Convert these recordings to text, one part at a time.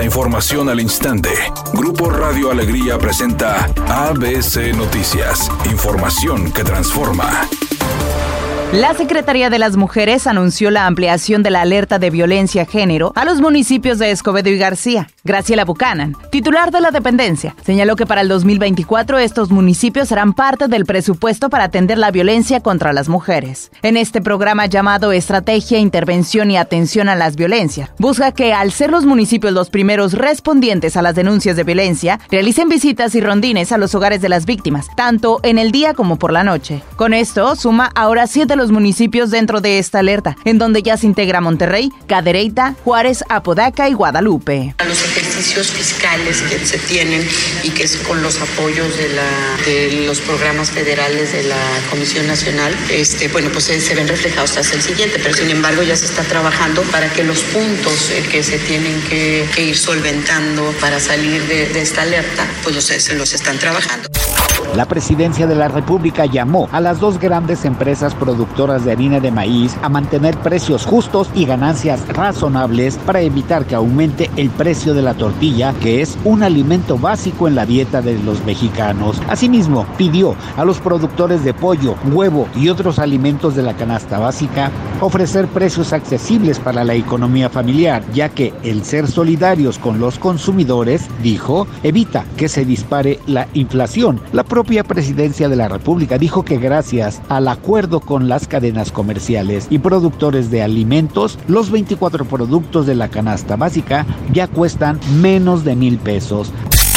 La información al instante. Grupo Radio Alegría presenta ABC Noticias. Información que transforma. La Secretaría de las Mujeres anunció la ampliación de la alerta de violencia género a los municipios de Escobedo y García. Graciela Buchanan, titular de la dependencia, señaló que para el 2024 estos municipios serán parte del presupuesto para atender la violencia contra las mujeres. En este programa llamado Estrategia, Intervención y Atención a las Violencias, busca que al ser los municipios los primeros respondientes a las denuncias de violencia, realicen visitas y rondines a los hogares de las víctimas, tanto en el día como por la noche. Con esto suma ahora siete los municipios dentro de esta alerta, en donde ya se integra Monterrey, Cadereyta, Juárez, Apodaca y Guadalupe. Ejercicios fiscales que se tienen y que es con los apoyos de, la, de los programas federales de la Comisión Nacional, este, bueno, pues se, ven reflejados hasta el siguiente, pero sin embargo ya se está trabajando para que los puntos eh, que se tienen que, ir solventando para salir de, esta alerta, pues los, se los están trabajando. La presidencia de la República llamó a las dos grandes empresas productoras de harina de maíz a mantener precios justos y ganancias razonables para evitar que aumente el precio de la tortilla, que es un alimento básico en la dieta de los mexicanos. Asimismo, pidió a los productores de pollo, huevo y otros alimentos de la canasta básica ofrecer precios accesibles para la economía familiar, ya que el ser solidarios con los consumidores, dijo, evita que se dispare la inflación. La propia presidencia de la República dijo que gracias al acuerdo con las cadenas comerciales y productores de alimentos, los 24 productos de la canasta básica ya cuestan menos de mil pesos.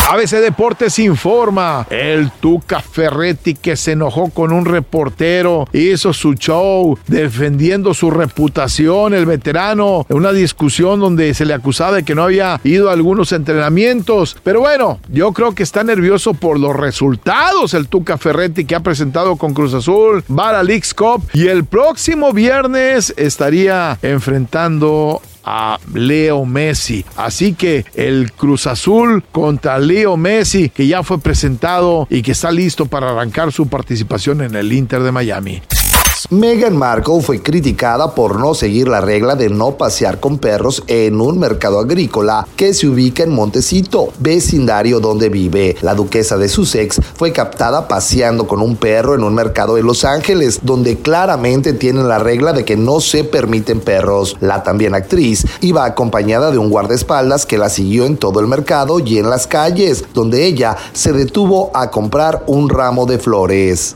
ABC Deportes informa. El Tuca Ferretti que se enojó con un reportero, hizo su show defendiendo su reputación, el veterano, en una discusión donde se le acusaba de que no había ido a algunos entrenamientos. Pero bueno, yo creo que está nervioso por los resultados el Tuca Ferretti que ha presentado con Cruz Azul, Leagues Cup y el próximo viernes estaría enfrentando a Leo Messi. Así que el Cruz Azul contra Leo Messi, que ya fue presentado y que está listo para arrancar su participación en el Inter de Miami. Meghan Markle fue criticada por no seguir la regla de no pasear con perros en un mercado agrícola que se ubica en Montecito, vecindario donde vive. La duquesa de Sussex fue captada paseando con un perro en un mercado de Los Ángeles, donde claramente tienen la regla de que no se permiten perros. La también actriz iba acompañada de un guardaespaldas que la siguió en todo el mercado y en las calles, donde ella se detuvo a comprar un ramo de flores.